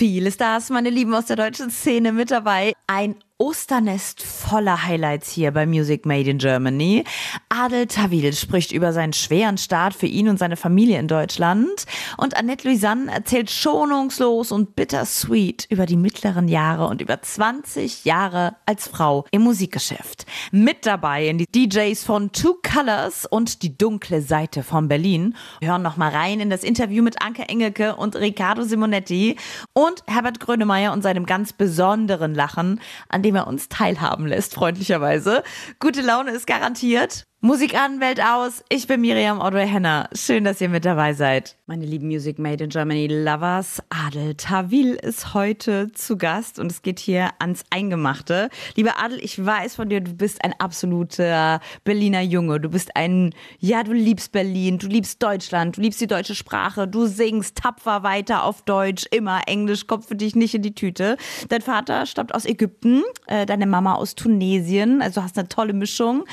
Viele Stars, meine Lieben aus der deutschen Szene mit dabei. Ein Osternest voller Highlights hier bei Music Made in Germany. Adel Tawil spricht über seinen schweren Start für ihn und seine Familie in Deutschland. Und Annette Louisanne erzählt schonungslos und bittersweet über die mittleren Jahre und über 20 Jahre als Frau im Musikgeschäft. Mit dabei in die DJs von Two Colors und die dunkle Seite von Berlin. Wir hören noch mal rein in das Interview mit Anke Engelke und Riccardo Simonetti und Herbert Grönemeyer und seinem ganz besonderen Lachen, an dem dem er uns teilhaben lässt, freundlicherweise. Gute Laune ist garantiert. Musik an, Welt aus. Ich bin Miriam Audrey Henner. Schön, dass ihr mit dabei seid. Meine lieben Music Made in Germany Lovers, Adel Tawil ist heute zu Gast und es geht hier ans Eingemachte. Lieber Adel, ich weiß von dir, du bist ein absoluter Berliner Junge. Du bist ein, ja, du liebst Berlin, du liebst Deutschland, du liebst die deutsche Sprache, du singst tapfer weiter auf Deutsch, immer Englisch kommt für dich nicht in die Tüte. Dein Vater stammt aus Ägypten, äh, deine Mama aus Tunesien, also hast eine tolle Mischung.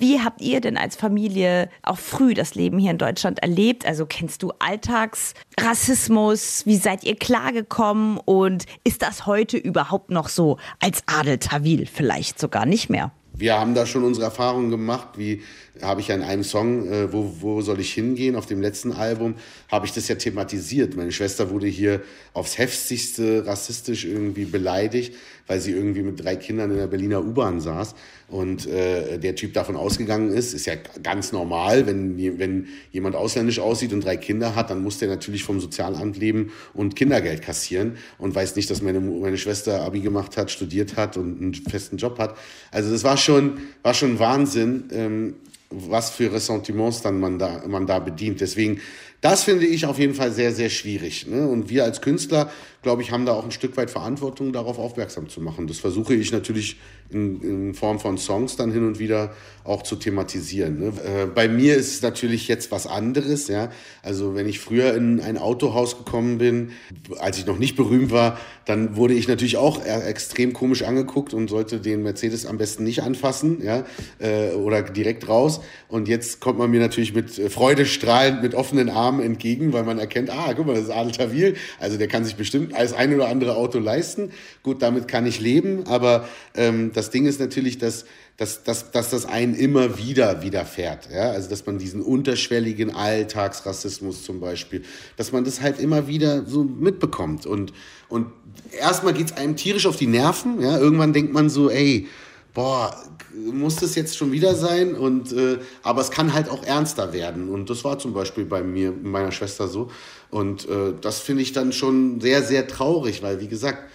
Wie habt ihr denn als Familie auch früh das Leben hier in Deutschland erlebt? Also kennst du Alltagsrassismus? Wie seid ihr klargekommen? Und ist das heute überhaupt noch so als Adel Tawil vielleicht sogar nicht mehr? Wir haben da schon unsere Erfahrungen gemacht, wie habe ich ja in einem Song, äh, wo, wo soll ich hingehen, auf dem letzten Album, habe ich das ja thematisiert. Meine Schwester wurde hier aufs heftigste rassistisch irgendwie beleidigt, weil sie irgendwie mit drei Kindern in der Berliner U-Bahn saß und äh, der Typ davon ausgegangen ist, ist ja ganz normal, wenn, wenn jemand ausländisch aussieht und drei Kinder hat, dann muss der natürlich vom Sozialamt leben und Kindergeld kassieren und weiß nicht, dass meine, meine Schwester Abi gemacht hat, studiert hat und einen festen Job hat. Also das war schon, war schon Wahnsinn. Ähm, was für Ressentiments dann man da, man da bedient. Deswegen, das finde ich auf jeden Fall sehr, sehr schwierig. Ne? Und wir als Künstler, glaube ich, haben da auch ein Stück weit Verantwortung, darauf aufmerksam zu machen. Das versuche ich natürlich in, in Form von Songs dann hin und wieder auch zu thematisieren. Ne? Äh, bei mir ist es natürlich jetzt was anderes. Ja? Also wenn ich früher in ein Autohaus gekommen bin, als ich noch nicht berühmt war, dann wurde ich natürlich auch extrem komisch angeguckt und sollte den Mercedes am besten nicht anfassen ja? Äh, oder direkt raus. Und jetzt kommt man mir natürlich mit Freude strahlend, mit offenen Armen entgegen, weil man erkennt, ah, guck mal, das ist Adel Tawil. Also der kann sich bestimmt als ein oder andere Auto leisten. Gut, damit kann ich leben, aber ähm, das Ding ist natürlich, dass dass, dass, dass das einen immer wieder widerfährt. Ja? Also, dass man diesen unterschwelligen Alltagsrassismus zum Beispiel, dass man das halt immer wieder so mitbekommt. Und, und erstmal geht es einem tierisch auf die Nerven. Ja? Irgendwann denkt man so, ey, boah, muss das jetzt schon wieder sein? Und, äh, aber es kann halt auch ernster werden. Und das war zum Beispiel bei mir, meiner Schwester so. Und äh, das finde ich dann schon sehr, sehr traurig, weil, wie gesagt,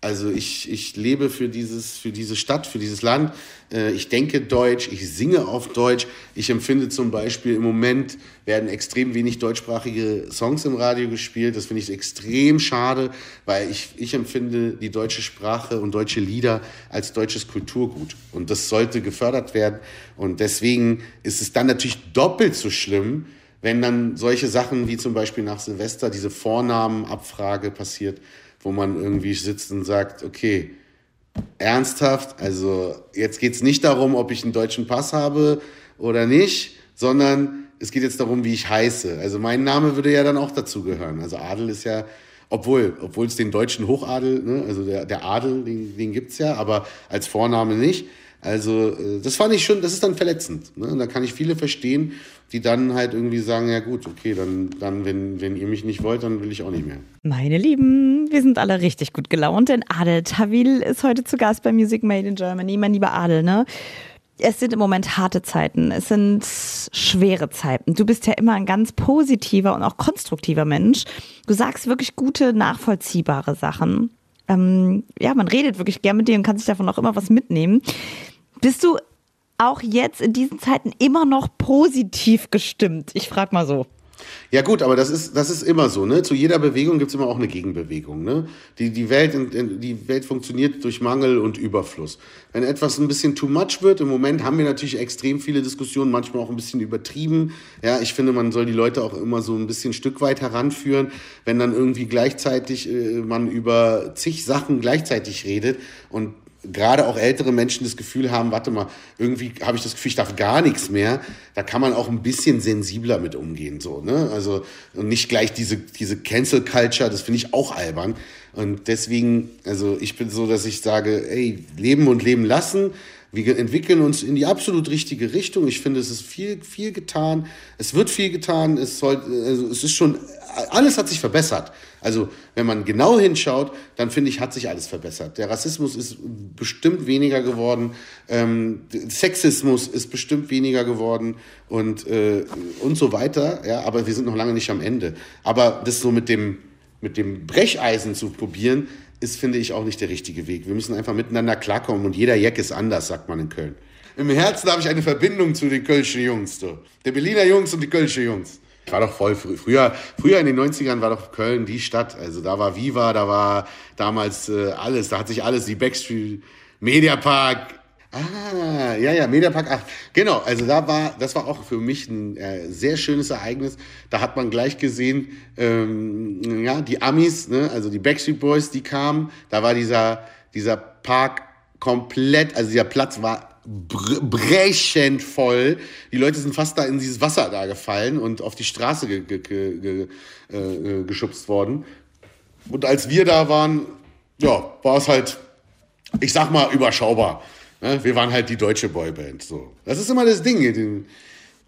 also ich, ich lebe für, dieses, für diese Stadt, für dieses Land. Äh, ich denke Deutsch, ich singe auf Deutsch. Ich empfinde zum Beispiel im Moment werden extrem wenig deutschsprachige Songs im Radio gespielt. Das finde ich extrem schade, weil ich, ich empfinde die deutsche Sprache und deutsche Lieder als deutsches Kulturgut. Und das sollte gefördert werden. Und deswegen ist es dann natürlich doppelt so schlimm, wenn dann solche Sachen wie zum Beispiel nach Silvester diese Vornamenabfrage passiert wo man irgendwie sitzt und sagt, okay, ernsthaft, also jetzt geht es nicht darum, ob ich einen deutschen Pass habe oder nicht, sondern es geht jetzt darum, wie ich heiße. Also mein Name würde ja dann auch dazu gehören. Also Adel ist ja, obwohl, obwohl es den deutschen Hochadel, ne, also der, der Adel, den, den gibt es ja, aber als Vorname nicht. Also äh, das fand ich schon, das ist dann verletzend. Ne? Und da kann ich viele verstehen, die dann halt irgendwie sagen, ja gut, okay, dann, dann wenn, wenn ihr mich nicht wollt, dann will ich auch nicht mehr. Meine Lieben, wir sind alle richtig gut gelaunt, denn Adel Tawil ist heute zu Gast bei Music Made in Germany. Mein lieber Adel, ne? Es sind im Moment harte Zeiten, es sind schwere Zeiten. Du bist ja immer ein ganz positiver und auch konstruktiver Mensch. Du sagst wirklich gute, nachvollziehbare Sachen. Ähm, ja, man redet wirklich gern mit dir und kann sich davon auch immer was mitnehmen. Bist du auch jetzt in diesen Zeiten immer noch positiv gestimmt? Ich frage mal so. Ja gut, aber das ist, das ist immer so. Ne? Zu jeder Bewegung gibt es immer auch eine Gegenbewegung. Ne? Die, die, Welt, die Welt funktioniert durch Mangel und Überfluss. Wenn etwas ein bisschen too much wird, im Moment haben wir natürlich extrem viele Diskussionen, manchmal auch ein bisschen übertrieben. Ja, ich finde, man soll die Leute auch immer so ein bisschen Stück weit heranführen. Wenn dann irgendwie gleichzeitig äh, man über zig Sachen gleichzeitig redet und gerade auch ältere Menschen das Gefühl haben, warte mal, irgendwie habe ich das Gefühl, ich darf gar nichts mehr. Da kann man auch ein bisschen sensibler mit umgehen, so, ne? Also, und nicht gleich diese, diese Cancel Culture, das finde ich auch albern. Und deswegen, also ich bin so, dass ich sage, ey, leben und leben lassen. Wir entwickeln uns in die absolut richtige Richtung. Ich finde, es ist viel, viel getan. Es wird viel getan. Es, soll, also es ist schon, alles hat sich verbessert. Also, wenn man genau hinschaut, dann finde ich, hat sich alles verbessert. Der Rassismus ist bestimmt weniger geworden. Ähm, Sexismus ist bestimmt weniger geworden und, äh, und so weiter. Ja, aber wir sind noch lange nicht am Ende. Aber das so mit dem, mit dem Brecheisen zu probieren, ist, finde ich, auch nicht der richtige Weg. Wir müssen einfach miteinander klarkommen und jeder Jack ist anders, sagt man in Köln. Im Herzen habe ich eine Verbindung zu den Kölschen Jungs. Du. Der Berliner Jungs und die Kölschen Jungs. Ich war doch voll früh. Früher, früher in den 90ern war doch Köln die Stadt. Also da war Viva, da war damals äh, alles. Da hat sich alles, die Backstreet, Mediapark, Ah, ja, ja, Mediapark 8. Genau, also da war, das war auch für mich ein äh, sehr schönes Ereignis. Da hat man gleich gesehen, ähm, ja, die Amis, ne, also die Backstreet Boys, die kamen. Da war dieser, dieser Park komplett, also dieser Platz war brechend voll. Die Leute sind fast da in dieses Wasser da gefallen und auf die Straße ge ge ge äh, geschubst worden. Und als wir da waren, ja, war es halt, ich sag mal, überschaubar. Ne? Wir waren halt die deutsche Boyband. So. Das ist immer das Ding.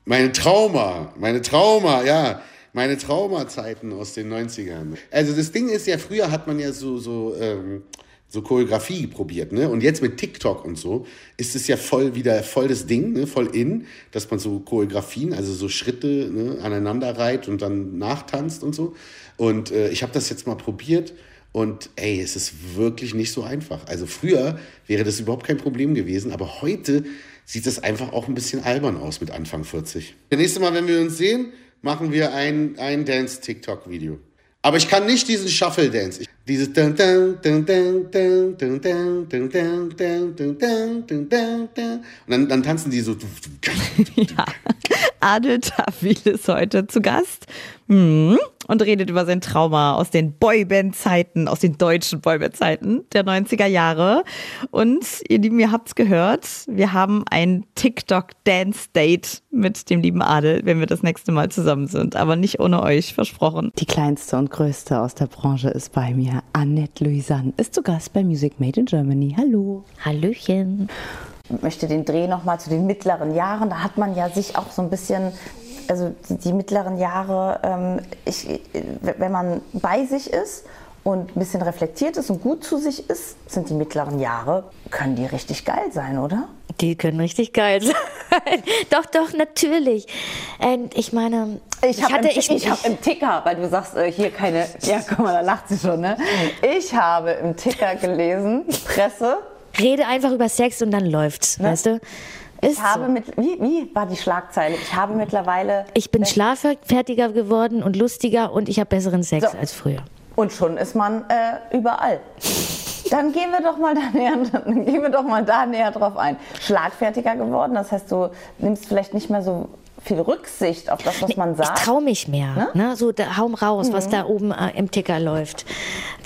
Meine Trauma, meine Trauma, ja, meine Traumazeiten aus den 90ern. Also das Ding ist ja, früher hat man ja so, so, ähm, so Choreografie probiert, ne? Und jetzt mit TikTok und so ist es ja voll wieder voll das Ding, ne? Voll in, dass man so Choreografien, also so Schritte ne? aneinander reiht und dann nachtanzt und so. Und äh, ich habe das jetzt mal probiert und ey, es ist wirklich nicht so einfach. Also früher wäre das überhaupt kein Problem gewesen, aber heute sieht es einfach auch ein bisschen albern aus mit Anfang 40. Das nächste Mal, wenn wir uns sehen, machen wir ein, ein Dance-TikTok-Video. Aber ich kann nicht diesen Shuffle-Dance. Dieses und dann, dann tanzen die so. Ja. Adel Tawil ist heute zu Gast. Mhm und redet über sein Trauma aus den Boyband-Zeiten, aus den deutschen Boyband-Zeiten der 90er Jahre. Und ihr Lieben, ihr habt's gehört, wir haben ein TikTok-Dance-Date mit dem lieben Adel, wenn wir das nächste Mal zusammen sind. Aber nicht ohne euch, versprochen. Die kleinste und größte aus der Branche ist bei mir. Annette Louisanne ist zu Gast bei Music Made in Germany. Hallo. Hallöchen Ich möchte den Dreh nochmal zu den mittleren Jahren. Da hat man ja sich auch so ein bisschen also die, mittleren Jahre, ähm, ich, wenn man bei sich ist und ein bisschen reflektiert ist und gut zu sich ist, sind die mittleren Jahre, können die richtig geil sein, oder? Die können richtig geil sein. doch, doch, natürlich. Und ich meine, ich, ich hatte, im, ich, ich habe im Ticker, weil du sagst, äh, hier keine, ja, guck mal, da lacht sie schon, ne? Ich habe im Ticker gelesen, Presse. Rede einfach über Sex und dann läuft's, ne? weißt du? Ist ich habe so. mit, wie, wie war die Schlagzeile? Ich habe mittlerweile. Ich bin schlaffertiger geworden und lustiger und ich habe besseren Sex so. als früher. Und schon ist man äh, überall. Dann gehen wir doch mal da näher, dann gehen wir doch mal da näher drauf ein. Schlagfertiger geworden, das heißt, du nimmst vielleicht nicht mehr so viel Rücksicht auf das, was man sagt. Ich traue mich mehr. Ne? ne? So, da, hau raus, mhm. was da oben äh, im Ticker läuft.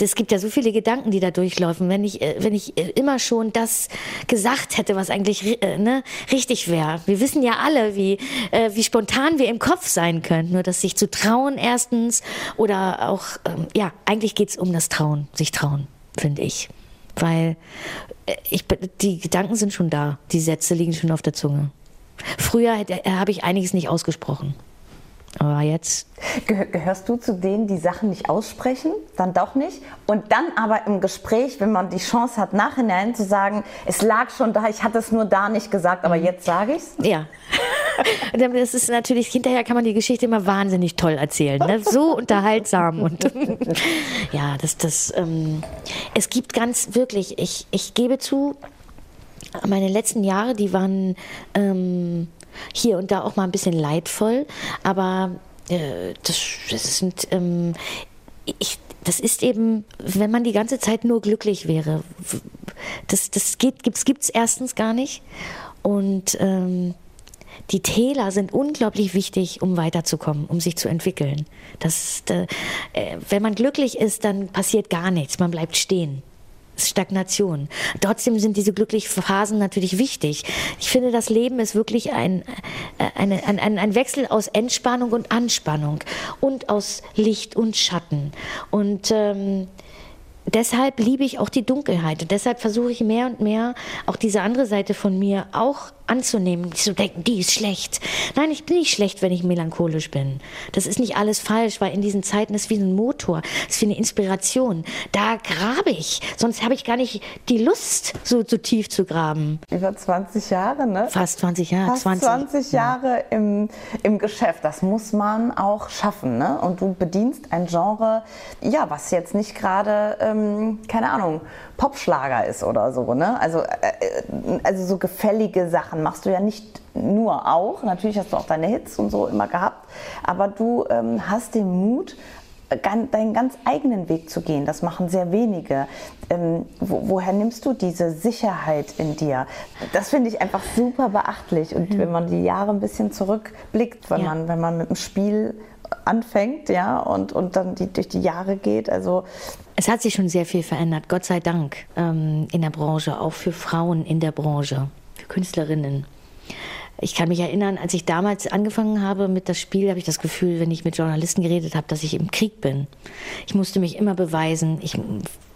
Es gibt ja so viele Gedanken, die da durchlaufen. Wenn ich, äh, wenn ich äh, immer schon das gesagt hätte, was eigentlich äh, ne, richtig wäre. Wir wissen ja alle, wie, äh, wie spontan wir im Kopf sein können. Nur das sich zu trauen erstens oder auch, ähm, ja, eigentlich geht es um das Trauen, sich trauen, finde ich. Weil äh, ich, die Gedanken sind schon da, die Sätze liegen schon auf der Zunge. Früher habe ich einiges nicht ausgesprochen. Aber jetzt. Gehörst du zu denen, die Sachen nicht aussprechen, dann doch nicht? Und dann aber im Gespräch, wenn man die Chance hat, nachhinein zu sagen, es lag schon da, ich hatte es nur da nicht gesagt, aber mhm. jetzt sage ich es? Ja. Das ist natürlich, hinterher kann man die Geschichte immer wahnsinnig toll erzählen. Ne? So unterhaltsam. Und ja, das, das, ähm, es gibt ganz wirklich, ich, ich gebe zu, meine letzten Jahre, die waren ähm, hier und da auch mal ein bisschen leidvoll, aber äh, das, das sind, ähm, ich, das ist eben, wenn man die ganze Zeit nur glücklich wäre, das, das geht, gibt's, gibt's erstens gar nicht und ähm, die Täler sind unglaublich wichtig, um weiterzukommen, um sich zu entwickeln. Das, äh, wenn man glücklich ist, dann passiert gar nichts, man bleibt stehen. Stagnation. Trotzdem sind diese glücklichen Phasen natürlich wichtig. Ich finde, das Leben ist wirklich ein, äh, eine, ein, ein Wechsel aus Entspannung und Anspannung und aus Licht und Schatten. Und ähm, deshalb liebe ich auch die Dunkelheit. Und deshalb versuche ich mehr und mehr auch diese andere Seite von mir auch anzunehmen, nicht zu denken, die ist schlecht. Nein, ich bin nicht schlecht, wenn ich melancholisch bin. Das ist nicht alles falsch, weil in diesen Zeiten ist wie ein Motor, ist wie eine Inspiration. Da grabe ich, sonst habe ich gar nicht die Lust, so, so tief zu graben. Über 20 Jahre, ne? Fast 20 Jahre. Fast 20, 20 Jahre ja. im, im Geschäft, das muss man auch schaffen, ne? Und du bedienst ein Genre, ja, was jetzt nicht gerade, ähm, keine Ahnung, Popschlager ist oder so. Ne? Also, äh, äh, also so gefällige Sachen machst du ja nicht nur auch. Natürlich hast du auch deine Hits und so immer gehabt. Aber du ähm, hast den Mut, deinen ganz eigenen Weg zu gehen. Das machen sehr wenige. Ähm, wo, woher nimmst du diese Sicherheit in dir? Das finde ich einfach super beachtlich. Und mhm. wenn man die Jahre ein bisschen zurückblickt, wenn, ja. man, wenn man mit dem Spiel anfängt, ja, und, und dann die, durch die Jahre geht. Also es hat sich schon sehr viel verändert, Gott sei Dank, ähm, in der Branche, auch für Frauen in der Branche, für Künstlerinnen. Ich kann mich erinnern, als ich damals angefangen habe mit das Spiel, habe ich das Gefühl, wenn ich mit Journalisten geredet habe, dass ich im Krieg bin. Ich musste mich immer beweisen. Ich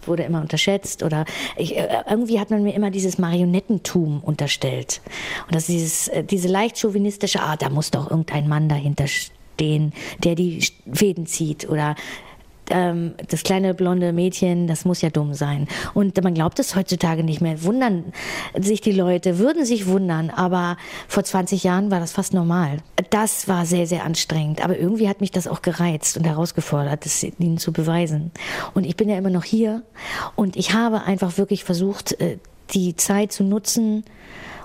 wurde immer unterschätzt oder ich, äh, irgendwie hat man mir immer dieses Marionettentum unterstellt. Und das dieses, äh, diese leicht chauvinistische, ah, da muss doch irgendein Mann dahinter stehen, der die Fäden zieht oder ähm, das kleine blonde Mädchen, das muss ja dumm sein. Und man glaubt es heutzutage nicht mehr. Wundern sich die Leute, würden sich wundern, aber vor 20 Jahren war das fast normal. Das war sehr, sehr anstrengend. Aber irgendwie hat mich das auch gereizt und herausgefordert, das ihnen zu beweisen. Und ich bin ja immer noch hier und ich habe einfach wirklich versucht, äh, die Zeit zu nutzen,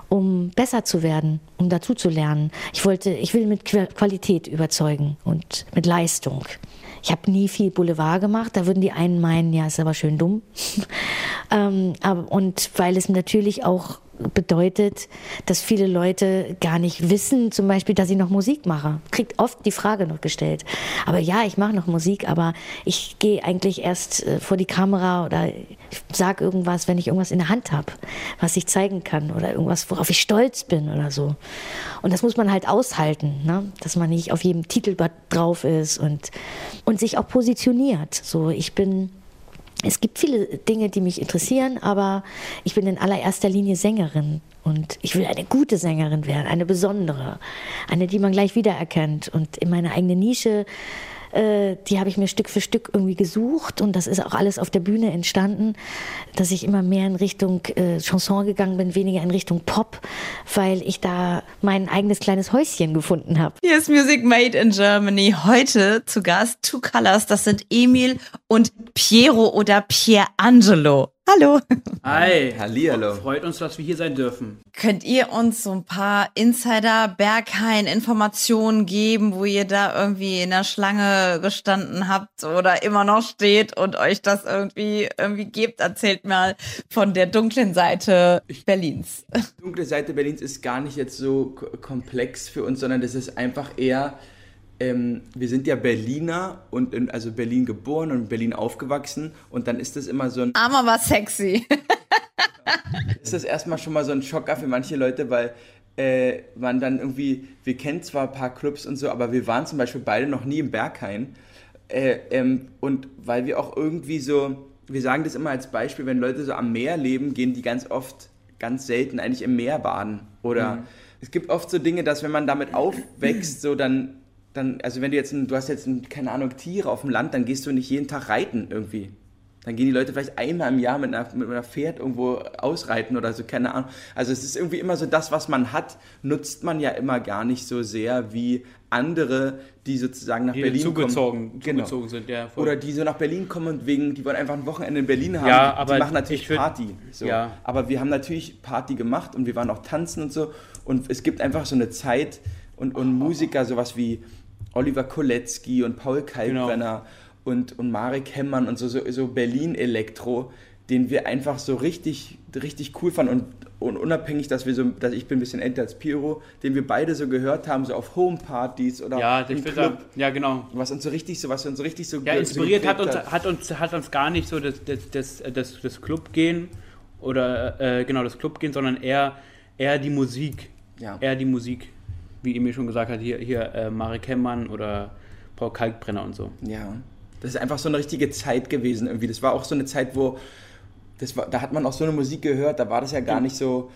um besser zu werden, um dazu zu lernen. Ich wollte, ich will mit Qualität überzeugen und mit Leistung. Ich habe nie viel Boulevard gemacht. Da würden die einen meinen, ja, ist aber schön dumm. ähm, aber, und weil es natürlich auch bedeutet, dass viele Leute gar nicht wissen, zum Beispiel, dass ich noch Musik mache. Kriegt oft die Frage noch gestellt. Aber ja, ich mache noch Musik, aber ich gehe eigentlich erst äh, vor die Kamera oder sage irgendwas, wenn ich irgendwas in der Hand habe, was ich zeigen kann oder irgendwas, worauf ich stolz bin oder so. Und das muss man halt aushalten, ne? dass man nicht auf jedem Titelblatt drauf ist und, und sich auch positioniert. So, ich bin es gibt viele Dinge, die mich interessieren, aber ich bin in allererster Linie Sängerin und ich will eine gute Sängerin werden, eine besondere, eine, die man gleich wiedererkennt und in meine eigene Nische äh, die habe ich mir Stück für Stück irgendwie gesucht und das ist auch alles auf der Bühne entstanden, dass ich immer mehr in Richtung äh, Chanson gegangen bin, weniger in Richtung Pop, weil ich da mein eigenes kleines Häuschen gefunden habe. Hier ist Music Made in Germany. Heute zu Gast Two Colors. Das sind Emil und Piero oder Pierangelo. Hallo. Hi. Hallihallo. Freut uns, dass wir hier sein dürfen. Könnt ihr uns so ein paar Insider Berghain Informationen geben, wo ihr da irgendwie in der Schlange gestanden habt oder immer noch steht und euch das irgendwie irgendwie gebt? Erzählt mal von der dunklen Seite Berlins. Die dunkle Seite Berlins ist gar nicht jetzt so komplex für uns, sondern das ist einfach eher ähm, wir sind ja Berliner und in, also Berlin geboren und in Berlin aufgewachsen und dann ist das immer so ein. Armer war sexy. ist das erstmal schon mal so ein Schocker für manche Leute, weil äh, man dann irgendwie, wir kennen zwar ein paar Clubs und so, aber wir waren zum Beispiel beide noch nie im Berghain. Äh, ähm, und weil wir auch irgendwie so, wir sagen das immer als Beispiel, wenn Leute so am Meer leben, gehen die ganz oft, ganz selten eigentlich im Meer baden. Oder mhm. es gibt oft so Dinge, dass wenn man damit aufwächst, so dann dann, also wenn du jetzt, ein, du hast jetzt, ein, keine Ahnung, Tiere auf dem Land, dann gehst du nicht jeden Tag reiten irgendwie. Dann gehen die Leute vielleicht einmal im Jahr mit einer, mit einer Pferd irgendwo ausreiten oder so, keine Ahnung. Also es ist irgendwie immer so, das, was man hat, nutzt man ja immer gar nicht so sehr wie andere, die sozusagen nach die Berlin zugezogen, kommen. Genau. zugezogen sind. Ja, voll. Oder die so nach Berlin kommen und wegen, die wollen einfach ein Wochenende in Berlin haben. Ja, aber die machen natürlich find, Party. So. Ja. Aber wir haben natürlich Party gemacht und wir waren auch tanzen und so. Und es gibt einfach so eine Zeit und, und Musiker, sowas wie Oliver Kolecki und Paul Kalkbrenner genau. und, und Marek Hemmern und so, so, so Berlin-Elektro, den wir einfach so richtig, richtig cool fanden und, und unabhängig, dass wir so, dass ich bin ein bisschen älter als Piro, den wir beide so gehört haben, so auf Homepartys oder Ja, im Club. sagen, ja genau. Was uns so richtig so, was uns so richtig so Ja, inspiriert so hat uns, geprägt hat uns, hat uns gar nicht so das, das, das, das, das Clubgehen oder äh, genau das Clubgehen, sondern eher, eher die Musik. Ja. Eher die Musik, wie Emil schon gesagt hat, hier, hier äh, Marek Hemmmann oder Paul Kalkbrenner und so. Ja, das ist einfach so eine richtige Zeit gewesen irgendwie. Das war auch so eine Zeit, wo das war, da hat man auch so eine Musik gehört, da war das ja gar nicht so.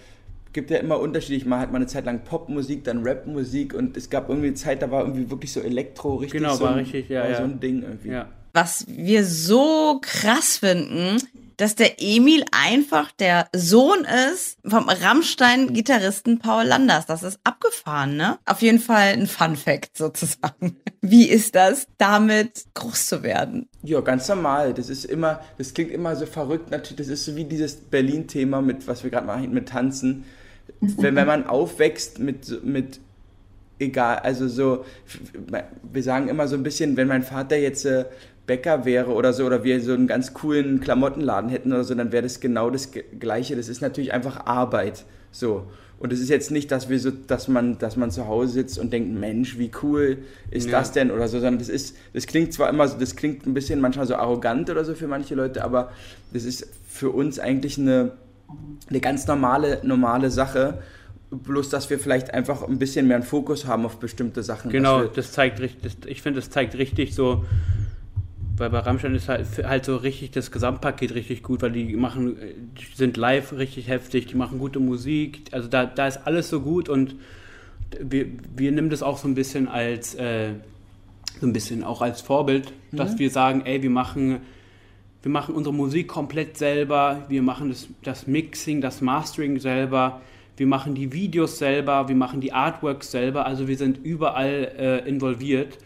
Gibt ja immer unterschiedlich. Mal hat man eine Zeit lang Popmusik, dann Rapmusik und es gab irgendwie eine Zeit, da war irgendwie wirklich so Elektro, richtig Genau, so, war ein- richtig, ja, war ja. so ein Ding irgendwie. Ja. Was wir so krass finden, dass der Emil einfach der Sohn ist vom Rammstein-Gitarristen Paul Landers. Das ist abgefahren, ne? Auf jeden Fall ein Fun-Fact sozusagen. Wie ist das, damit groß zu werden? Ja, ganz normal. Das ist immer, das klingt immer so verrückt. Natürlich, das ist so wie dieses Berlin-Thema mit, was wir gerade machen, mit Tanzen. Wenn, wenn man aufwächst mit, mit, egal, also so, wir sagen immer so ein bisschen, wenn mein Vater jetzt äh, Bäcker wäre oder so, oder wir so einen ganz coolen Klamottenladen hätten oder so, dann wäre das genau das Gleiche. Das ist natürlich einfach Arbeit. So. Und es ist jetzt nicht, dass wir so, dass man, dass man zu Hause sitzt und denkt, Mensch, wie cool ist Ja. das denn oder so, sondern das ist, das klingt zwar immer, so- das klingt ein bisschen manchmal so arrogant oder so für manche Leute, aber das ist für uns eigentlich eine, eine ganz normale, normale Sache. Bloß, dass wir vielleicht einfach ein bisschen mehr einen Fokus haben auf bestimmte Sachen. Genau, das zeigt richtig, ich finde, das zeigt richtig so, weil bei Rammstein ist halt, halt so richtig das Gesamtpaket richtig gut, weil die machen, die sind live richtig heftig, die machen gute Musik, also da, da ist alles so gut und wir, wir nehmen das auch so ein bisschen als, äh, so ein bisschen auch als Vorbild, dass wir sagen, ey, wir machen, wir machen unsere Musik komplett selber, wir machen das, das Mixing, das Mastering selber, wir machen die Videos selber, wir machen die Artworks selber, also wir sind überall äh, involviert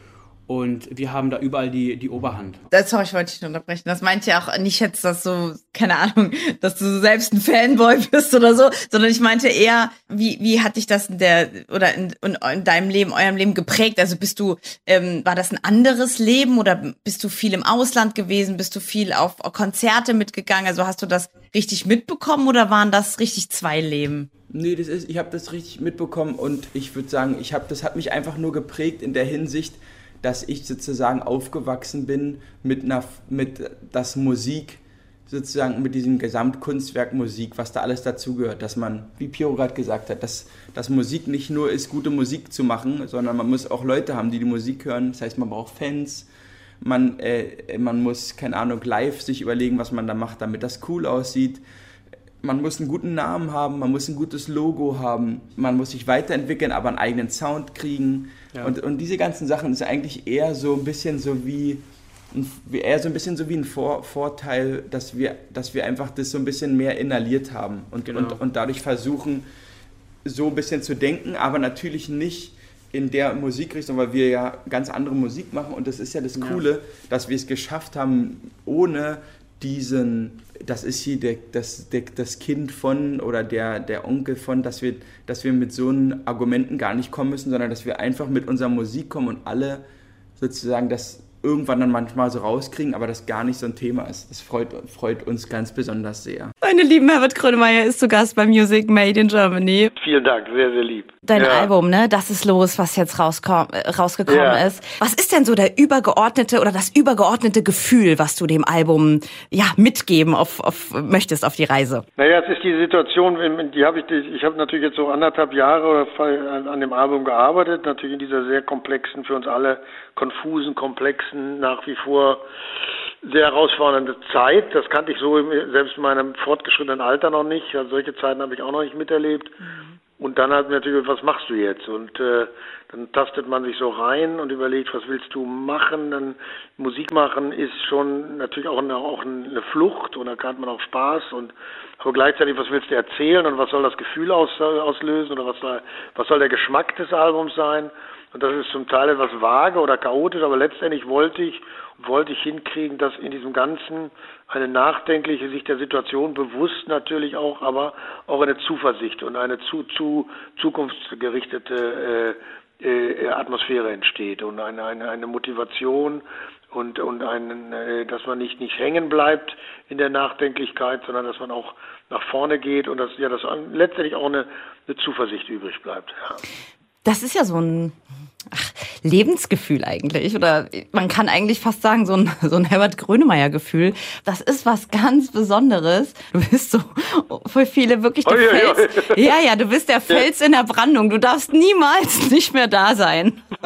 und wir haben da überall die, die Oberhand. Das, sorry, ich wollte dich unterbrechen. Das meint ja auch nicht jetzt, dass so, keine Ahnung, dass du selbst ein Fanboy bist oder so, sondern ich meinte eher, wie, wie hat dich das in der, oder in, in, in deinem Leben, eurem Leben geprägt? Also bist du, ähm, war das ein anderes Leben oder bist du viel im Ausland gewesen? Bist du viel auf Konzerte mitgegangen? Also hast du das richtig mitbekommen oder waren das richtig zwei Leben? Nee, das ist, ich habe das richtig mitbekommen und ich würde sagen, ich habe, das hat mich einfach nur geprägt in der Hinsicht, dass ich sozusagen aufgewachsen bin mit einer, mit das Musik sozusagen mit diesem Gesamtkunstwerk Musik, was da alles dazugehört, dass man, wie Piero gerade gesagt hat, dass, dass Musik nicht nur ist, gute Musik zu machen, sondern man muss auch Leute haben, die die Musik hören. Das heißt, man braucht Fans, man, äh, man muss, keine Ahnung, live sich überlegen, was man da macht, damit das cool aussieht man muss einen guten Namen haben, man muss ein gutes Logo haben, man muss sich weiterentwickeln, aber einen eigenen Sound kriegen. Ja. Und, und diese ganzen Sachen ist eigentlich eher so ein bisschen so wie, ein- eher so ein bisschen so wie ein Vor Vorteil, dass wir, dass wir einfach das so ein bisschen mehr inhaliert haben und, Genau. und, und dadurch versuchen, so ein bisschen zu denken, aber natürlich nicht in der Musikrichtung, weil wir ja ganz andere Musik machen und das ist ja das Coole, dass wir es geschafft haben, ohne diesen, das ist hier der, das, der, das Kind von oder der, der Onkel von, dass wir, dass wir mit so einen Argumenten gar nicht kommen müssen, sondern dass wir einfach mit unserer Musik kommen und alle sozusagen das irgendwann dann manchmal so rauskriegen, aber das gar nicht so ein Thema ist. Das freut, freut uns ganz besonders sehr. Meine lieben Herbert Grönemeyer ist zu Gast bei Music Made in Germany. Vielen Dank, sehr, sehr lieb. Dein ja. Album, ne? Das ist los, was jetzt rauskom äh, rausgekommen Ja. ist. Was ist denn so der übergeordnete oder das übergeordnete Gefühl, was du dem Album ja mitgeben auf, auf möchtest auf die Reise? Naja, es ist die Situation, die habe ich, ich habe natürlich jetzt so anderthalb Jahre oder voll an an dem Album gearbeitet, natürlich in dieser sehr komplexen, für uns alle konfusen, komplexen, nach wie vor sehr herausfordernde Zeit. Das kannte ich so im- selbst in meinem fortgeschrittenen Alter noch nicht. Also solche Zeiten habe ich auch noch nicht miterlebt. Und dann hat natürlich, was machst du jetzt? Und äh, dann tastet man sich so rein und überlegt, was willst du machen? Dann Musik machen ist schon natürlich auch eine, auch eine Flucht und da hat man auch Spaß und aber gleichzeitig, was willst du erzählen und was soll das Gefühl aus, auslösen oder was soll, was soll der Geschmack des Albums sein? Und das ist zum Teil etwas vage oder chaotisch, aber letztendlich wollte ich, wollte ich hinkriegen, dass in diesem Ganzen eine nachdenkliche, sich der Situation bewusst natürlich auch, aber auch eine Zuversicht und eine zu, zu zukunftsgerichtete äh, äh, Atmosphäre entsteht und eine, eine, eine Motivation und, und einen, äh, dass man nicht, nicht hängen bleibt in der Nachdenklichkeit, sondern dass man auch nach vorne geht und dass ja dass letztendlich auch eine, eine Zuversicht übrig bleibt. Ja. Das ist ja so ein ach, Lebensgefühl eigentlich. Oder man kann eigentlich fast sagen, so ein, so ein Herbert Grönemeyer-Gefühl. Das ist was ganz Besonderes. Du bist so für viele wirklich der Fels. Ja, ja, du bist der Fels in der Brandung. Du darfst niemals nicht mehr da sein.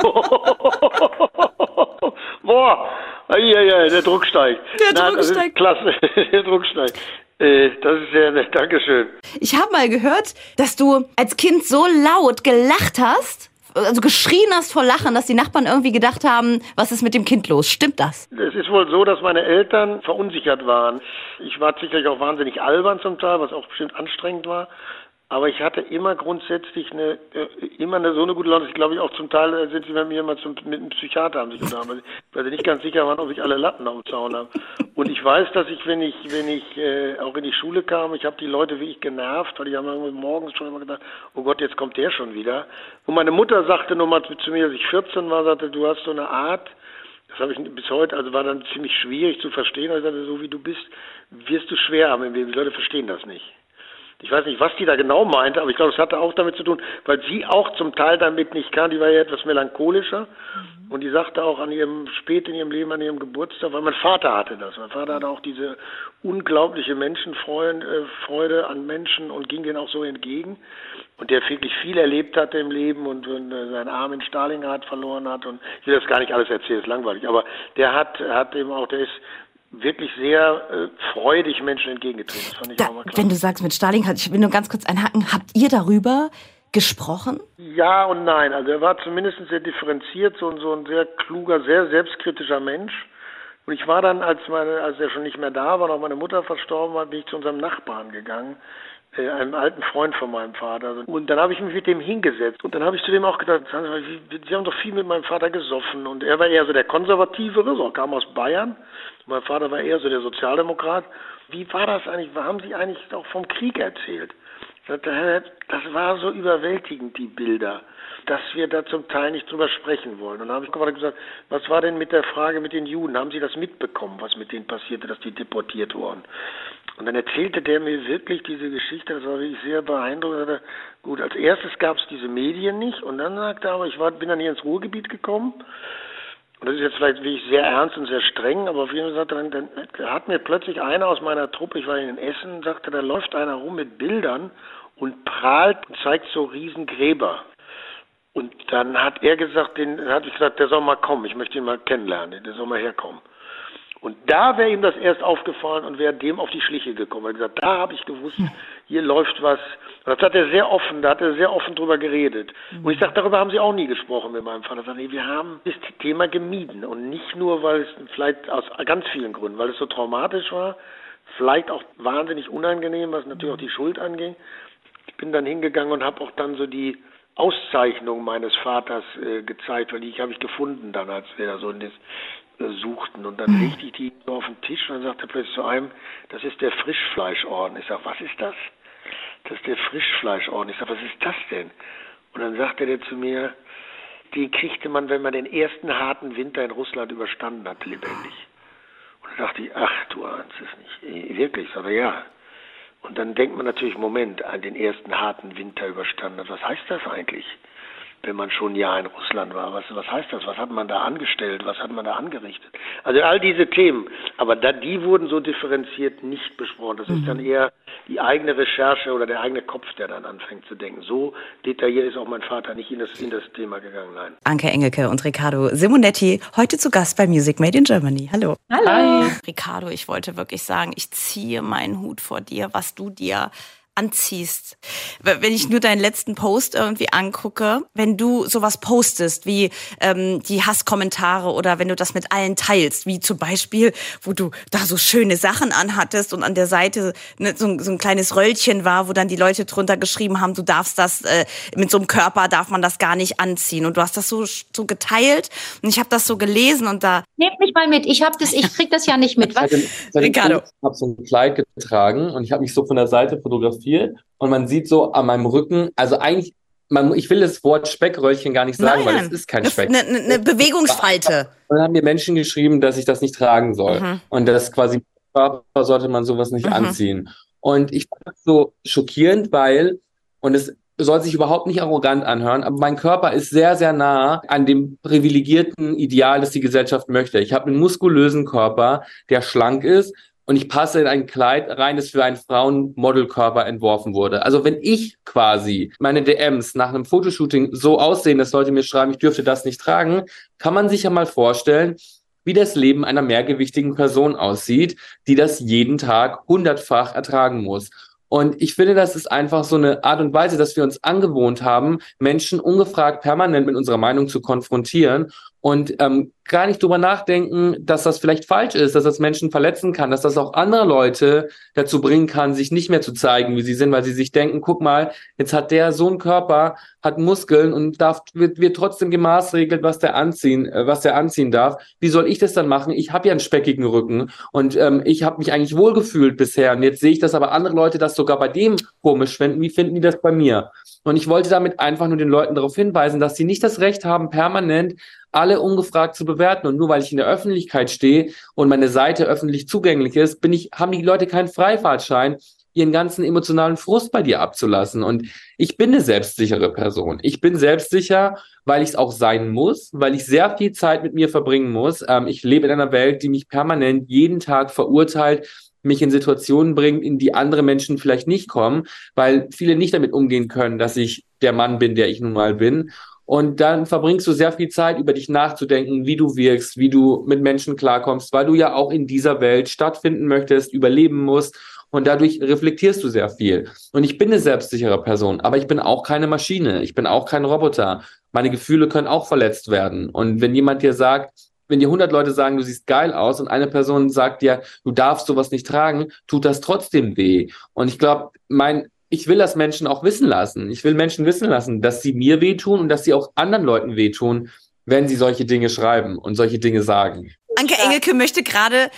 Boah, ja, ja, der Druck steigt. Der Nein, Druck steigt. Klasse, der Druck steigt. Äh, das ist sehr nett, Dankeschön. Ich habe mal gehört, dass du als Kind so laut gelacht hast, also geschrien hast vor Lachen, dass die Nachbarn irgendwie gedacht haben, was ist mit dem Kind los? Stimmt das? Es ist wohl so, dass meine Eltern verunsichert waren. Ich war sicherlich auch wahnsinnig albern zum Teil, was auch bestimmt anstrengend war. Aber ich hatte immer grundsätzlich eine, äh, immer eine, so eine gute Laune. Ich glaube, ich auch zum Teil äh, sind sie bei mir immer zum, mit einem Psychiater haben sich unterhalten, weil sie nicht ganz sicher waren, ob ich alle Latten auf dem Zaun habe. Und ich weiß, dass ich, wenn ich, wenn ich äh, auch in die Schule kam, ich habe die Leute wirklich genervt, weil die haben morgens schon immer gedacht, oh Gott, jetzt kommt der schon wieder. Und meine Mutter sagte nur mal zu mir, als ich 14 war, sagte, du hast so eine Art, das habe ich bis heute, also war dann ziemlich schwierig zu verstehen, weil ich sagte, so wie du bist, wirst du schwer haben im Leben. Die Leute verstehen das nicht. Ich weiß nicht, was die da genau meinte, aber ich glaube, es hatte auch damit zu tun, weil sie auch zum Teil damit nicht kann. Die war ja etwas melancholischer. Mhm. Und die sagte auch an ihrem, spät in ihrem Leben, an ihrem Geburtstag, weil mein Vater hatte das. Mein Vater hatte auch diese unglaubliche Menschenfreude äh, an Menschen und ging denen auch so entgegen. Und der wirklich viel erlebt hatte im Leben und, und äh, seinen Arm in Stalingrad verloren hat. Und ich will das gar nicht alles erzählen, ist langweilig. Aber der hat, hat eben auch, der ist wirklich sehr äh, freudig Menschen entgegengetreten. Das fand ich da, auch mal klar. Wenn du sagst mit Stalin, ich will nur ganz kurz einhaken, habt ihr darüber gesprochen? Ja und nein. Also er war zumindest sehr differenziert, so, so ein sehr kluger, sehr selbstkritischer Mensch. Und ich war dann, als meine, als er schon nicht mehr da war, auch meine Mutter verstorben war, bin ich zu unserem Nachbarn gegangen äh, einem alten Freund von meinem Vater. Und dann habe ich mich mit dem hingesetzt. Und dann habe ich zu dem auch gedacht, Sie haben doch viel mit meinem Vater gesoffen. Und er war eher so der Konservativere, so kam aus Bayern. Mein Vater war eher so der Sozialdemokrat. Wie war das eigentlich? Haben Sie eigentlich auch vom Krieg erzählt? Das war so überwältigend, die Bilder, dass wir da zum Teil nicht drüber sprechen wollen. Und dann habe ich gesagt, was war denn mit der Frage mit den Juden? Haben Sie das mitbekommen, was mit denen passierte, dass die deportiert wurden? Und dann erzählte der mir wirklich diese Geschichte, das war wirklich sehr beeindruckend. Gut, als erstes gab es diese Medien nicht und dann sagte er aber, ich war, bin dann hier ins Ruhrgebiet gekommen das ist jetzt vielleicht wirklich sehr ernst und sehr streng, aber auf jeden Fall dann, dann hat mir plötzlich einer aus meiner Truppe, ich war in Essen, sagte, da läuft einer rum mit Bildern und prahlt und zeigt so Riesengräber. Und dann hat er gesagt, den hat ich gesagt, der soll mal kommen, ich möchte ihn mal kennenlernen, der soll mal herkommen. Und da wäre ihm das erst aufgefallen und wäre dem auf die Schliche gekommen. Er hat gesagt, da habe ich gewusst, hier läuft was. Und das hat er sehr offen, da hat er sehr offen drüber geredet. Und ich sage, darüber haben Sie auch nie gesprochen mit meinem Vater. Er sagt, nee, wir haben das Thema gemieden. Und nicht nur, weil es vielleicht aus ganz vielen Gründen, weil es so traumatisch war, vielleicht auch wahnsinnig unangenehm, was natürlich auch die Schuld anging. Ich bin dann hingegangen und habe auch dann so die Auszeichnung meines Vaters äh, gezeigt, weil die habe ich gefunden dann, als wir da so in das suchten. Und dann legte ich die so auf den Tisch und dann sagte er plötzlich zu einem, das ist der Frischfleischorden. Ich sage, was ist das? Das ist der Frischfleischorden. Ich sage, was ist das denn? Und dann sagte der zu mir, die kriegte man, wenn man den ersten harten Winter in Russland überstanden hat, lebendig. Und dann dachte ich, ach, du ahnst es nicht. Wirklich, aber ja. Und dann denkt man natürlich, Moment, an den ersten harten Winter überstanden hat. Was heißt das eigentlich? Wenn man schon ein Jahr in Russland war. Was, was heißt das? Was hat man da angestellt? Was hat man da angerichtet? Also all diese Themen. Aber da, die wurden so differenziert nicht besprochen. Das mhm. ist dann eher die eigene Recherche oder der eigene Kopf, der dann anfängt zu denken. So detailliert ist auch mein Vater nicht in das, in das Thema gegangen. Nein. Anke Engelke und Riccardo Simonetti, heute zu Gast bei Music Made in Germany. Hallo. Hallo. Hi. Riccardo, ich wollte wirklich sagen, ich ziehe meinen Hut vor dir, was du dir anziehst. Wenn ich nur deinen letzten Post irgendwie angucke, wenn du sowas postest, wie ähm, die Hasskommentare oder wenn du das mit allen teilst, wie zum Beispiel, wo du da so schöne Sachen anhattest und an der Seite ne, so, so, ein kleines Röllchen war, wo dann die Leute drunter geschrieben haben, du darfst das, äh, mit so einem Körper darf man das gar nicht anziehen. Und du hast das so, so geteilt und ich habe das so gelesen und da... Nehmt mich mal mit, ich habe das, ich krieg das ja nicht mit. Was? Ricardo. Ich habe so ein Kleid getragen und ich habe mich so von der Seite fotografiert fotografiert und man sieht so an meinem Rücken, also eigentlich man, ich will das Wort Speckröllchen gar nicht sagen, Nein, weil es ist kein Speck. eine, eine Bewegungsfalte. Und dann haben mir Menschen geschrieben, dass ich das nicht tragen soll. Mhm. Und das quasi Körper sollte man sowas nicht Mhm. anziehen. Und ich fand das so schockierend, weil, und es soll sich überhaupt nicht arrogant anhören, aber mein Körper ist sehr, sehr nah an dem privilegierten Ideal, das die Gesellschaft möchte. Ich habe einen muskulösen Körper, der schlank ist und ich passe in ein Kleid rein, das für einen Frauenmodelkörper entworfen wurde. Also wenn ich quasi meine DMs nach einem Fotoshooting so aussehen, dass Leute mir schreiben, ich dürfte das nicht tragen, kann man sich ja mal vorstellen, wie das Leben einer mehrgewichtigen Person aussieht, die das jeden Tag hundertfach ertragen muss. Und ich finde, das ist einfach so eine Art und Weise, dass wir uns angewohnt haben, Menschen ungefragt permanent mit unserer Meinung zu konfrontieren und ähm, gar nicht drüber nachdenken, dass das vielleicht falsch ist, dass das Menschen verletzen kann, dass das auch andere Leute dazu bringen kann, sich nicht mehr zu zeigen, wie sie sind, weil sie sich denken, guck mal, jetzt hat der so einen Körper, hat Muskeln und darf wird, wird trotzdem gemaßregelt, was der anziehen, äh, was der anziehen darf. Wie soll ich das dann machen? Ich habe ja einen speckigen Rücken und ähm, ich habe mich eigentlich wohlgefühlt bisher und jetzt sehe ich, dass aber andere Leute das sogar bei dem komisch finden. Wie finden die das bei mir? Und ich wollte damit einfach nur den Leuten darauf hinweisen, dass sie nicht das Recht haben, permanent alle ungefragt zu bewerten. Und nur weil ich in der Öffentlichkeit stehe und meine Seite öffentlich zugänglich ist, bin ich, haben die Leute keinen Freifahrtschein, ihren ganzen emotionalen Frust bei dir abzulassen. Und ich bin eine selbstsichere Person. Ich bin selbstsicher, weil ich es auch sein muss, weil ich sehr viel Zeit mit mir verbringen muss. Ähm, ich lebe in einer Welt, die mich permanent jeden Tag verurteilt, mich in Situationen bringt, in die andere Menschen vielleicht nicht kommen, weil viele nicht damit umgehen können, dass ich der Mann bin, der ich nun mal bin. Und dann verbringst du sehr viel Zeit, über dich nachzudenken, wie du wirkst, wie du mit Menschen klarkommst, weil du ja auch in dieser Welt stattfinden möchtest, überleben musst. Und dadurch reflektierst du sehr viel. Und ich bin eine selbstsichere Person, aber ich bin auch keine Maschine. Ich bin auch kein Roboter. Meine Gefühle können auch verletzt werden. Und wenn jemand dir sagt, wenn dir 100 Leute sagen, du siehst geil aus und eine Person sagt dir, du darfst sowas nicht tragen, tut das trotzdem weh. Und ich glaube, mein, ich will das Menschen auch wissen lassen. Ich will Menschen wissen lassen, dass sie mir wehtun und dass sie auch anderen Leuten wehtun, wenn sie solche Dinge schreiben und solche Dinge sagen. Anke Engelke möchte gerade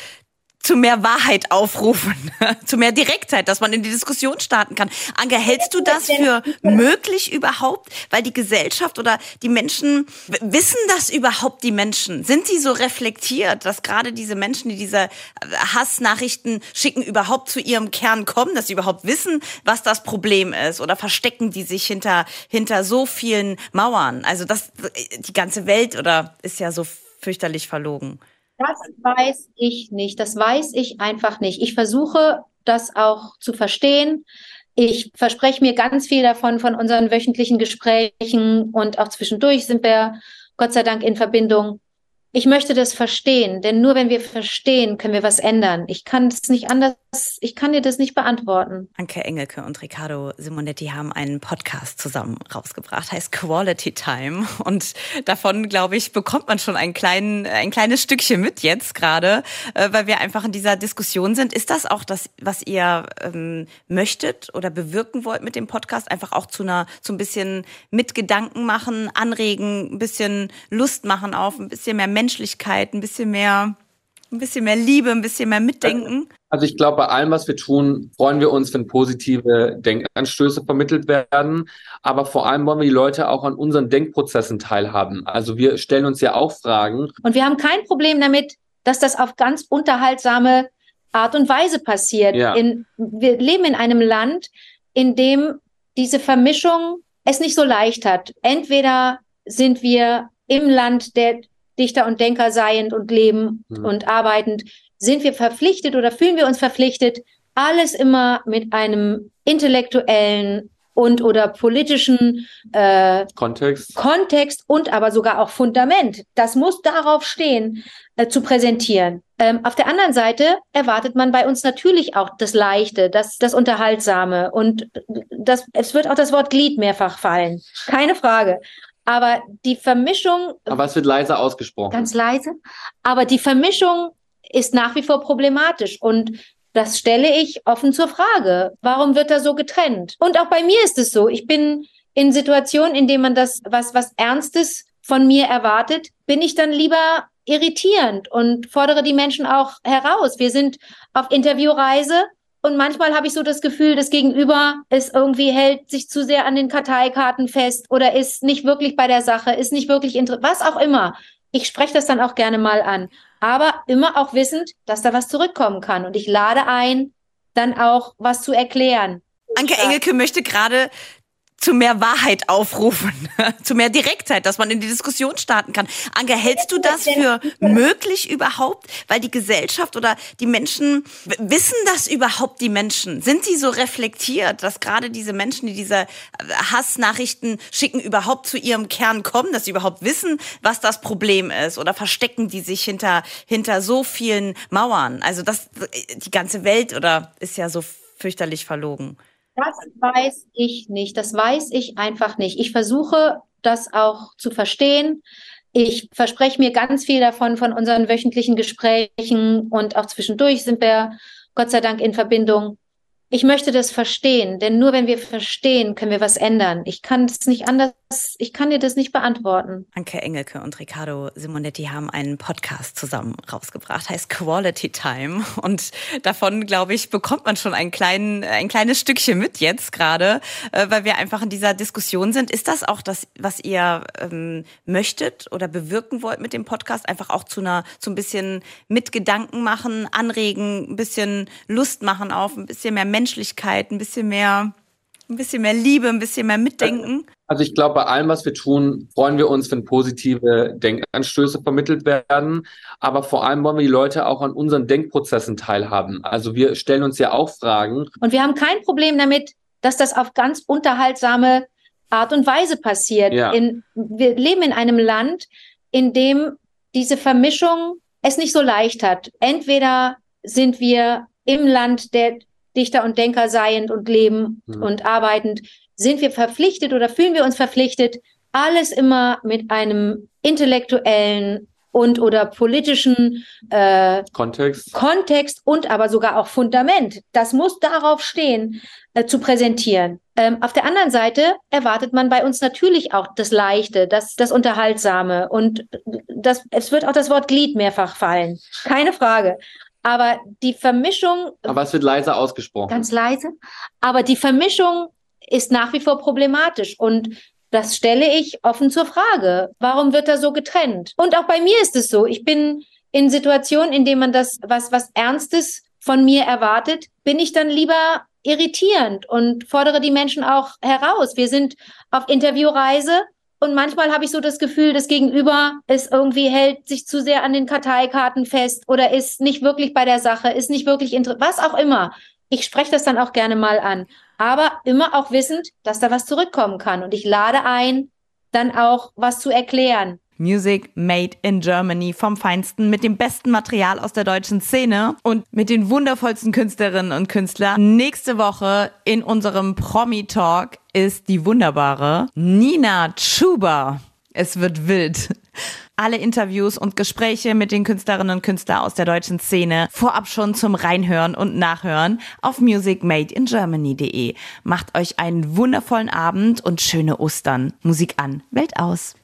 zu mehr Wahrheit aufrufen, zu mehr Direktheit, dass man in die Diskussion starten kann. Anke, hältst du das für möglich überhaupt? Weil die Gesellschaft oder die Menschen, wissen das überhaupt die Menschen? Sind sie so reflektiert, dass gerade diese Menschen, die diese Hassnachrichten schicken, überhaupt zu ihrem Kern kommen, dass sie überhaupt wissen, was das Problem ist? Oder verstecken die sich hinter, hinter so vielen Mauern? Also das, die ganze Welt oder ist ja so fürchterlich verlogen. Das weiß ich nicht. Das weiß ich einfach nicht. Ich versuche das auch zu verstehen. Ich verspreche mir ganz viel davon von unseren wöchentlichen Gesprächen und auch zwischendurch sind wir Gott sei Dank in Verbindung. Ich möchte das verstehen, denn nur wenn wir verstehen, können wir was ändern. Ich kann es nicht anders, ich kann dir das nicht beantworten. Anke Engelke und Riccardo Simonetti haben einen Podcast zusammen rausgebracht, heißt Quality Time. Und davon, glaube ich, bekommt man schon ein, kleinen, ein kleines Stückchen mit jetzt gerade, äh, weil wir einfach in dieser Diskussion sind. Ist das auch das, was ihr ähm, möchtet oder bewirken wollt mit dem Podcast? Einfach auch zu einer, zu ein bisschen Mitgedanken machen, anregen, ein bisschen Lust machen auf ein bisschen mehr Menschlichkeit, ein bisschen mehr, ein bisschen mehr Liebe, ein bisschen mehr Mitdenken? Also ich glaube, bei allem, was wir tun, freuen wir uns, wenn positive Denkanstöße vermittelt werden. Aber vor allem wollen wir die Leute auch an unseren Denkprozessen teilhaben. Also wir stellen uns ja auch Fragen. Und wir haben kein Problem damit, dass das auf ganz unterhaltsame Art und Weise passiert. Ja. In, wir leben in einem Land, in dem diese Vermischung es nicht so leicht hat. Entweder sind wir im Land der Dichter und Denker seiend und leben Mhm. und arbeitend, sind wir verpflichtet oder fühlen wir uns verpflichtet, alles immer mit einem intellektuellen und oder politischen äh, Kontext. Kontext und aber sogar auch Fundament, das muss darauf stehen, äh, zu präsentieren. Ähm, auf der anderen Seite erwartet man bei uns natürlich auch das Leichte, das, das Unterhaltsame und das, es wird auch das Wort Glied mehrfach fallen. Keine Frage. Aber die Vermischung, Aber es wird leiser ausgesprochen. ganz leise, aber die Vermischung ist nach wie vor problematisch und das stelle ich offen zur Frage. Warum wird da so getrennt? Und auch bei mir ist es so. Ich bin in Situationen, in denen man das, was, was Ernstes von mir erwartet, bin ich dann lieber irritierend und fordere die Menschen auch heraus. Wir sind auf Interviewreise und manchmal habe ich so das Gefühl, das Gegenüber ist irgendwie hält sich zu sehr an den Karteikarten fest oder ist nicht wirklich bei der Sache, ist nicht wirklich interessiert, was auch immer. Ich spreche das dann auch gerne mal an, aber immer auch wissend, dass da was zurückkommen kann und ich lade ein, dann auch was zu erklären. Anke Engelke möchte gerade zu mehr Wahrheit aufrufen, zu mehr Direktheit, dass man in die Diskussion starten kann. Anke, hältst du das für möglich überhaupt? Weil die Gesellschaft oder die Menschen, wissen das überhaupt die Menschen? Sind sie so reflektiert, dass gerade diese Menschen, die diese Hassnachrichten schicken, überhaupt zu ihrem Kern kommen, dass sie überhaupt wissen, was das Problem ist? Oder verstecken die sich hinter, hinter so vielen Mauern? Also das, die ganze Welt oder ist ja so fürchterlich verlogen. Das weiß ich nicht. Das weiß ich einfach nicht. Ich versuche das auch zu verstehen. Ich verspreche mir ganz viel davon von unseren wöchentlichen Gesprächen und auch zwischendurch sind wir Gott sei Dank in Verbindung. Ich möchte das verstehen, denn nur wenn wir verstehen, können wir was ändern. Ich kann es nicht anders, ich kann dir das nicht beantworten. Anke Engelke und Riccardo Simonetti haben einen Podcast zusammen rausgebracht, heißt Quality Time. Und davon, glaube ich, bekommt man schon ein, klein, ein kleines Stückchen mit jetzt gerade, äh, weil wir einfach in dieser Diskussion sind. Ist das auch das, was ihr ähm, möchtet oder bewirken wollt mit dem Podcast? Einfach auch zu einer, so ein bisschen mit Gedanken machen, anregen, ein bisschen Lust machen auf, ein bisschen mehr Menschlichkeit, ein bisschen mehr, ein bisschen mehr Liebe, ein bisschen mehr Mitdenken? Also ich glaube, bei allem, was wir tun, freuen wir uns, wenn positive Denkanstöße vermittelt werden. Aber vor allem wollen wir die Leute auch an unseren Denkprozessen teilhaben. Also wir stellen uns ja auch Fragen. Und wir haben kein Problem damit, dass das auf ganz unterhaltsame Art und Weise passiert. Ja. In, wir leben in einem Land, in dem diese Vermischung es nicht so leicht hat. Entweder sind wir im Land der Dichter und Denker seiend und leben mhm. und arbeitend, sind wir verpflichtet oder fühlen wir uns verpflichtet, alles immer mit einem intellektuellen und oder politischen äh, Kontext. Kontext und aber sogar auch Fundament, das muss darauf stehen, äh, zu präsentieren. Ähm, auf der anderen Seite erwartet man bei uns natürlich auch das Leichte, das, das Unterhaltsame und das, es wird auch das Wort Glied mehrfach fallen. Keine Frage. Aber die Vermischung. Aber es wird leise ausgesprochen. Ganz leise. Aber die Vermischung ist nach wie vor problematisch. Und das stelle ich offen zur Frage. Warum wird da so getrennt? Und auch bei mir ist es so. Ich bin in Situationen, in denen man das, was, was Ernstes von mir erwartet, bin ich dann lieber irritierend und fordere die Menschen auch heraus. Wir sind auf Interviewreise und manchmal habe ich so das Gefühl, das Gegenüber ist irgendwie hält sich zu sehr an den Karteikarten fest oder ist nicht wirklich bei der Sache, ist nicht wirklich interessiert, was auch immer. Ich spreche das dann auch gerne mal an, aber immer auch wissend, dass da was zurückkommen kann und ich lade ein, dann auch was zu erklären. Music Made in Germany vom Feinsten mit dem besten Material aus der deutschen Szene und mit den wundervollsten Künstlerinnen und Künstlern. Nächste Woche in unserem Promi Talk ist die wunderbare Nina Chuba. Es wird wild. Alle Interviews und Gespräche mit den Künstlerinnen und Künstlern aus der deutschen Szene vorab schon zum Reinhören und Nachhören auf musicmadeingermany.de. Macht euch einen wundervollen Abend und schöne Ostern. Musik an, Welt aus.